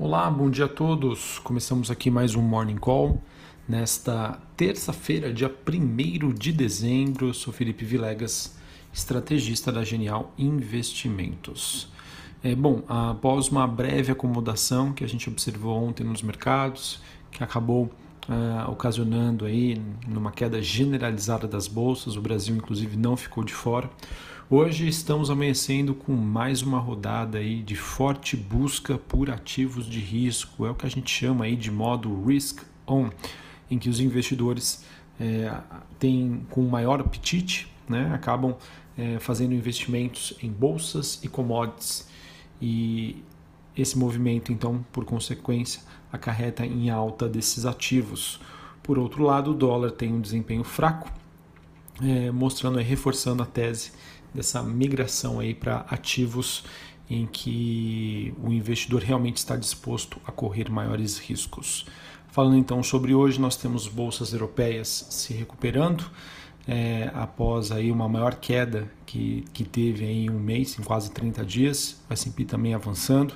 Olá, bom dia a todos. Começamos aqui mais um Morning Call. Nesta terça-feira, dia 1 de dezembro, sou Felipe Vilegas, estrategista da Genial Investimentos. É, bom, após uma breve acomodação que a gente observou ontem nos mercados, que acabou uh, ocasionando aí numa queda generalizada das bolsas, o Brasil inclusive não ficou de fora. Hoje estamos amanhecendo com mais uma rodada aí de forte busca por ativos de risco, é o que a gente chama aí de modo risk on, em que os investidores é, têm com maior apetite, né, acabam é, fazendo investimentos em bolsas e commodities. E esse movimento então, por consequência, acarreta em alta desses ativos. Por outro lado, o dólar tem um desempenho fraco, é, mostrando e reforçando a tese dessa migração aí para ativos em que o investidor realmente está disposto a correr maiores riscos. Falando então sobre hoje, nós temos bolsas europeias se recuperando é, após aí uma maior queda que, que teve em um mês, em quase 30 dias, o S&P também avançando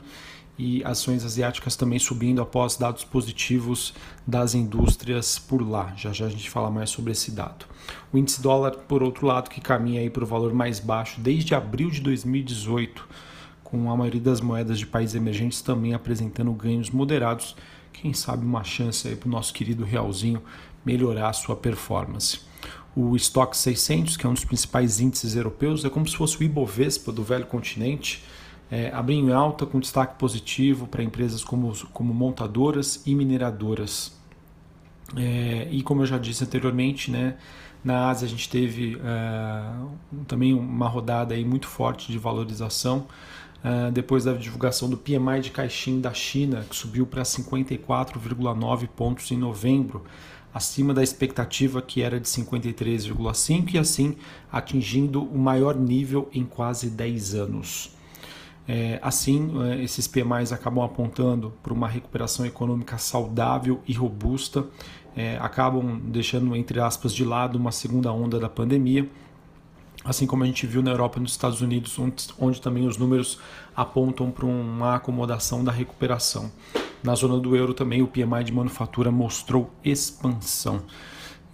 e ações asiáticas também subindo após dados positivos das indústrias por lá. Já já a gente fala mais sobre esse dado. O índice dólar, por outro lado, que caminha aí para o valor mais baixo desde abril de 2018, com a maioria das moedas de países emergentes também apresentando ganhos moderados. Quem sabe uma chance aí para o nosso querido realzinho melhorar a sua performance. O Stock 600, que é um dos principais índices europeus, é como se fosse o Ibovespa do velho continente é, em alta com destaque positivo para empresas como, como montadoras e mineradoras. É, e como eu já disse anteriormente, né, na Ásia a gente teve é, também uma rodada aí muito forte de valorização é, depois da divulgação do PMI de Caixin da China, que subiu para 54,9 pontos em novembro, acima da expectativa que era de 53,5 e assim atingindo o maior nível em quase 10 anos. É, assim, é, esses PMIs acabam apontando para uma recuperação econômica saudável e robusta, é, acabam deixando, entre aspas, de lado uma segunda onda da pandemia, assim como a gente viu na Europa e nos Estados Unidos, onde, onde também os números apontam para uma acomodação da recuperação. Na zona do euro também o PMI de manufatura mostrou expansão.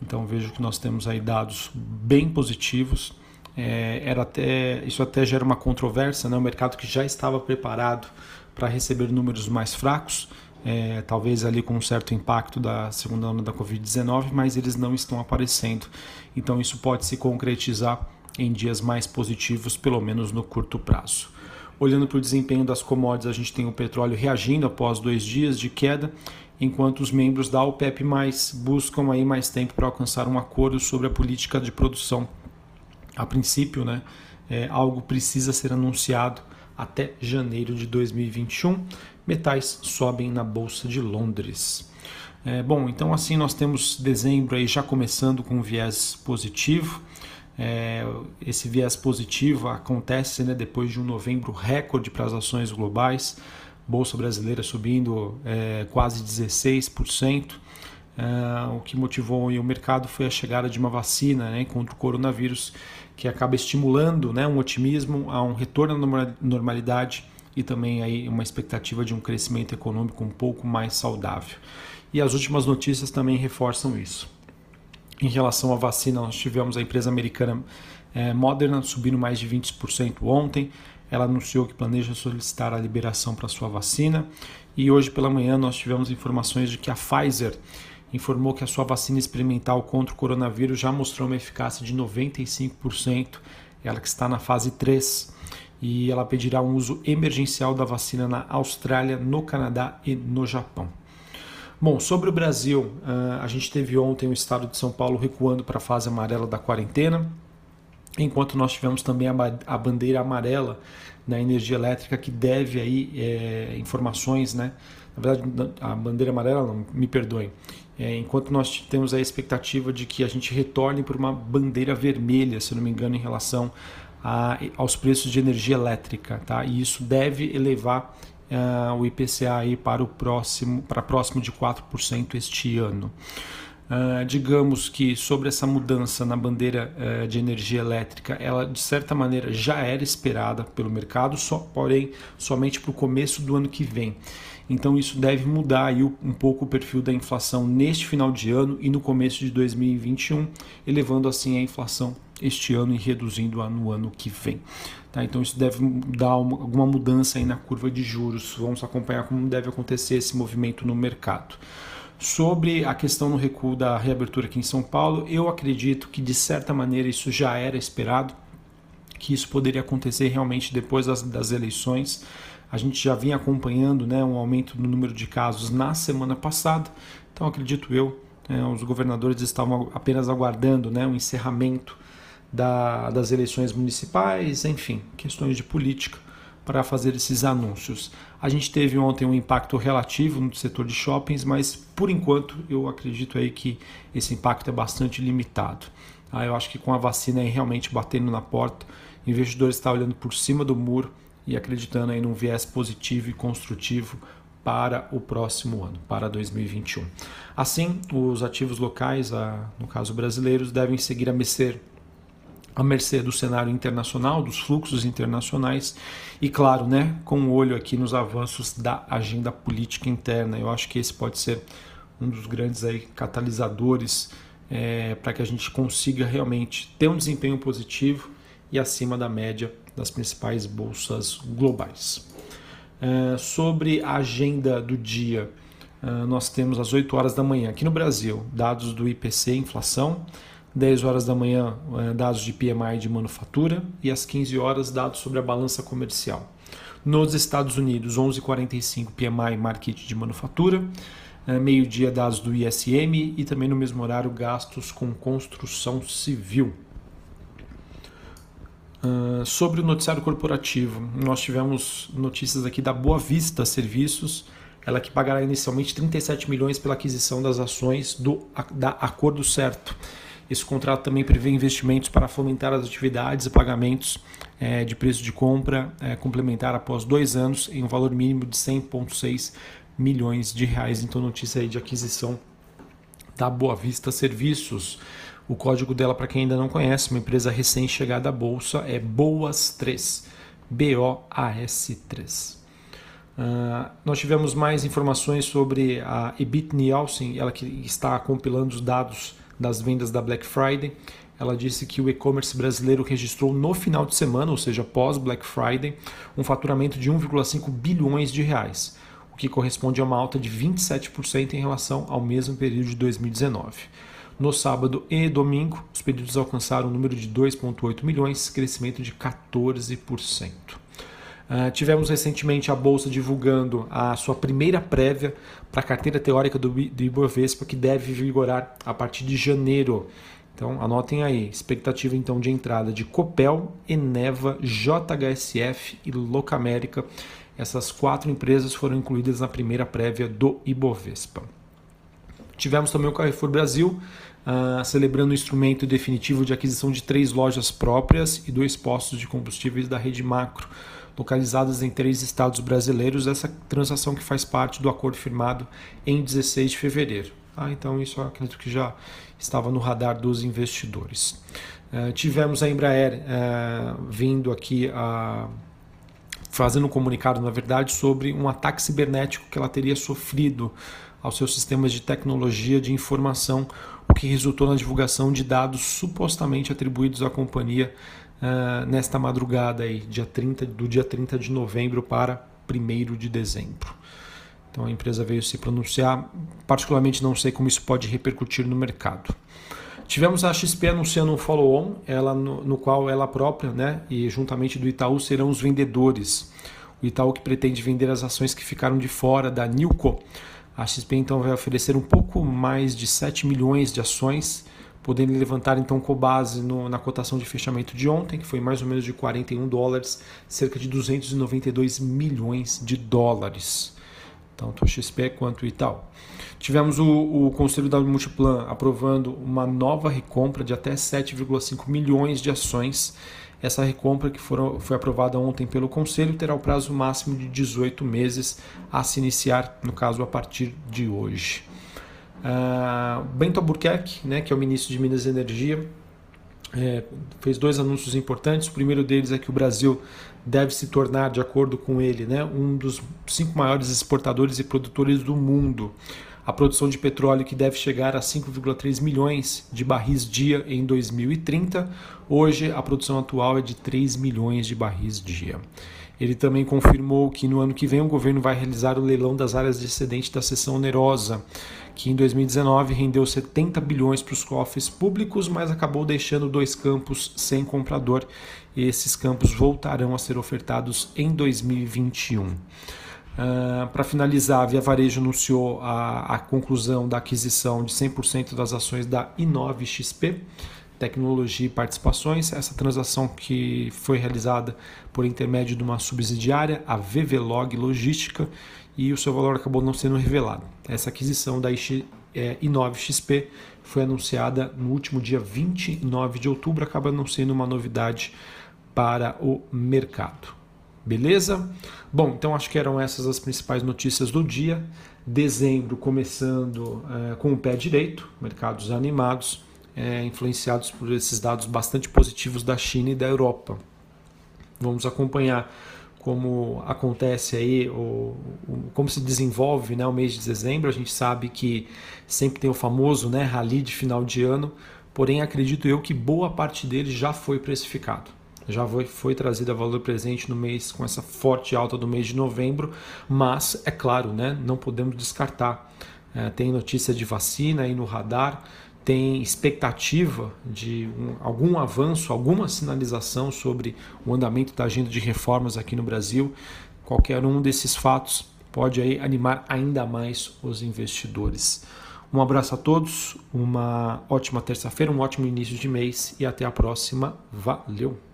Então vejo que nós temos aí dados bem positivos é, era até, isso até gera uma controvérsia, né? o mercado que já estava preparado para receber números mais fracos, é, talvez ali com um certo impacto da segunda onda da Covid-19, mas eles não estão aparecendo. Então isso pode se concretizar em dias mais positivos, pelo menos no curto prazo. Olhando para o desempenho das commodities, a gente tem o petróleo reagindo após dois dias de queda, enquanto os membros da OPEP+, buscam aí mais tempo para alcançar um acordo sobre a política de produção a princípio, né, é, algo precisa ser anunciado até janeiro de 2021. Metais sobem na Bolsa de Londres. É, bom, então assim nós temos dezembro aí já começando com um viés positivo. É, esse viés positivo acontece né, depois de um novembro recorde para as ações globais. Bolsa brasileira subindo é, quase 16%. Uh, o que motivou o mercado foi a chegada de uma vacina né, contra o coronavírus, que acaba estimulando né, um otimismo a um retorno à normalidade e também aí uma expectativa de um crescimento econômico um pouco mais saudável. E as últimas notícias também reforçam isso. Em relação à vacina, nós tivemos a empresa americana é, Moderna subindo mais de 20% ontem. Ela anunciou que planeja solicitar a liberação para sua vacina. E hoje pela manhã nós tivemos informações de que a Pfizer informou que a sua vacina experimental contra o coronavírus já mostrou uma eficácia de 95%, ela que está na fase 3, e ela pedirá um uso emergencial da vacina na Austrália, no Canadá e no Japão. Bom, sobre o Brasil, ah, a gente teve ontem o estado de São Paulo recuando para a fase amarela da quarentena, enquanto nós tivemos também a bandeira amarela da energia elétrica que deve aí é, informações, né? Na verdade, a bandeira amarela, não, me perdoem, é, enquanto nós temos a expectativa de que a gente retorne por uma bandeira vermelha, se não me engano, em relação a, aos preços de energia elétrica, tá? E isso deve elevar uh, o IPCA aí para o próximo, para próximo de 4% este ano. Uh, digamos que sobre essa mudança na bandeira uh, de energia elétrica, ela de certa maneira já era esperada pelo mercado, só, porém somente para o começo do ano que vem. Então isso deve mudar aí um pouco o perfil da inflação neste final de ano e no começo de 2021, elevando assim a inflação este ano e reduzindo-a no ano que vem. Tá? Então isso deve dar uma, alguma mudança aí na curva de juros. Vamos acompanhar como deve acontecer esse movimento no mercado. Sobre a questão no recuo da reabertura aqui em São Paulo, eu acredito que de certa maneira isso já era esperado, que isso poderia acontecer realmente depois das, das eleições. A gente já vinha acompanhando né, um aumento no número de casos na semana passada, então acredito eu, é, os governadores estavam apenas aguardando né, o encerramento da, das eleições municipais, enfim, questões de política para fazer esses anúncios. A gente teve ontem um impacto relativo no setor de shoppings, mas por enquanto eu acredito aí que esse impacto é bastante limitado. Ah, eu acho que com a vacina aí realmente batendo na porta, o investidor está olhando por cima do muro e acreditando aí num viés positivo e construtivo para o próximo ano, para 2021. Assim, os ativos locais, ah, no caso brasileiros, devem seguir a mercê à mercê do cenário internacional, dos fluxos internacionais e, claro, né, com o olho aqui nos avanços da agenda política interna. Eu acho que esse pode ser um dos grandes aí catalisadores é, para que a gente consiga realmente ter um desempenho positivo e acima da média das principais bolsas globais. É, sobre a agenda do dia, é, nós temos às 8 horas da manhã aqui no Brasil dados do IPC, inflação. 10 horas da manhã, eh, dados de PMI de manufatura e às 15 horas, dados sobre a balança comercial. Nos Estados Unidos, 11h45 PMI Market de manufatura, eh, meio-dia dados do ISM e também no mesmo horário gastos com construção civil. Uh, sobre o noticiário corporativo, nós tivemos notícias aqui da Boa Vista Serviços, ela que pagará inicialmente 37 milhões pela aquisição das ações do, da Acordo Certo. Esse contrato também prevê investimentos para fomentar as atividades e pagamentos é, de preço de compra é, complementar após dois anos em um valor mínimo de 100,6 milhões de reais. Então, notícia aí de aquisição da Boa Vista Serviços. O código dela, para quem ainda não conhece, uma empresa recém-chegada à bolsa, é Boas3, B-O-A-S-3. Uh, nós tivemos mais informações sobre a Ebit Nielsen, ela que está compilando os dados das vendas da Black Friday. Ela disse que o e-commerce brasileiro registrou no final de semana, ou seja, pós Black Friday, um faturamento de 1,5 bilhões de reais, o que corresponde a uma alta de 27% em relação ao mesmo período de 2019. No sábado e domingo, os pedidos alcançaram um número de 2,8 milhões, crescimento de 14%. Uh, tivemos recentemente a Bolsa divulgando a sua primeira prévia para a carteira teórica do, do Ibovespa, que deve vigorar a partir de janeiro. Então, anotem aí, expectativa então de entrada de Copel, Eneva, JHSF e Locamérica. Essas quatro empresas foram incluídas na primeira prévia do Ibovespa. Tivemos também o Carrefour Brasil, uh, celebrando o instrumento definitivo de aquisição de três lojas próprias e dois postos de combustíveis da rede Macro localizadas em três estados brasileiros, essa transação que faz parte do acordo firmado em 16 de fevereiro. Ah, então, isso acredito que já estava no radar dos investidores. Uh, tivemos a Embraer uh, vindo aqui a fazendo um comunicado, na verdade, sobre um ataque cibernético que ela teria sofrido aos seus sistemas de tecnologia de informação, o que resultou na divulgação de dados supostamente atribuídos à companhia uh, nesta madrugada aí, dia 30, do dia 30 de novembro para 1 de dezembro. Então a empresa veio se pronunciar, particularmente não sei como isso pode repercutir no mercado. Tivemos a XP anunciando um follow-on, ela no, no, qual ela própria, né, e juntamente do Itaú serão os vendedores. O Itaú que pretende vender as ações que ficaram de fora da Nilco. A XP então vai oferecer um pouco mais de 7 milhões de ações podendo levantar então com base no, na cotação de fechamento de ontem, que foi mais ou menos de 41 dólares, cerca de 292 milhões de dólares. Tanto o XP quanto o Itaú. Tivemos o, o Conselho da Multiplan aprovando uma nova recompra de até 7,5 milhões de ações. Essa recompra que foram, foi aprovada ontem pelo Conselho terá o prazo máximo de 18 meses a se iniciar, no caso, a partir de hoje. Uh, Bento Albuquerque, né, que é o ministro de Minas e Energia, é, fez dois anúncios importantes. O primeiro deles é que o Brasil deve se tornar, de acordo com ele, né, um dos cinco maiores exportadores e produtores do mundo. A produção de petróleo que deve chegar a 5,3 milhões de barris dia em 2030. Hoje, a produção atual é de 3 milhões de barris dia. Ele também confirmou que no ano que vem o governo vai realizar o leilão das áreas de excedente da seção onerosa, que em 2019 rendeu 70 bilhões para os cofres públicos, mas acabou deixando dois campos sem comprador. E esses campos voltarão a ser ofertados em 2021. Uh, para finalizar, a Via Varejo anunciou a, a conclusão da aquisição de 100% das ações da I9XP tecnologia e participações. Essa transação que foi realizada por intermédio de uma subsidiária, a VVlog Logística, e o seu valor acabou não sendo revelado. Essa aquisição da I9XP é, foi anunciada no último dia 29 de outubro, acaba não sendo uma novidade para o mercado. Beleza? Bom, então acho que eram essas as principais notícias do dia. Dezembro começando é, com o pé direito, mercados animados é, influenciados por esses dados bastante positivos da China e da Europa. Vamos acompanhar como acontece aí, o, o, como se desenvolve né, o mês de dezembro. A gente sabe que sempre tem o famoso né, rally de final de ano, porém acredito eu que boa parte dele já foi precificado. Já foi, foi trazida a valor presente no mês com essa forte alta do mês de novembro, mas é claro, né, não podemos descartar. É, tem notícia de vacina aí no radar, tem expectativa de um, algum avanço, alguma sinalização sobre o andamento da agenda de reformas aqui no Brasil, qualquer um desses fatos pode aí animar ainda mais os investidores. Um abraço a todos, uma ótima terça-feira, um ótimo início de mês e até a próxima. Valeu!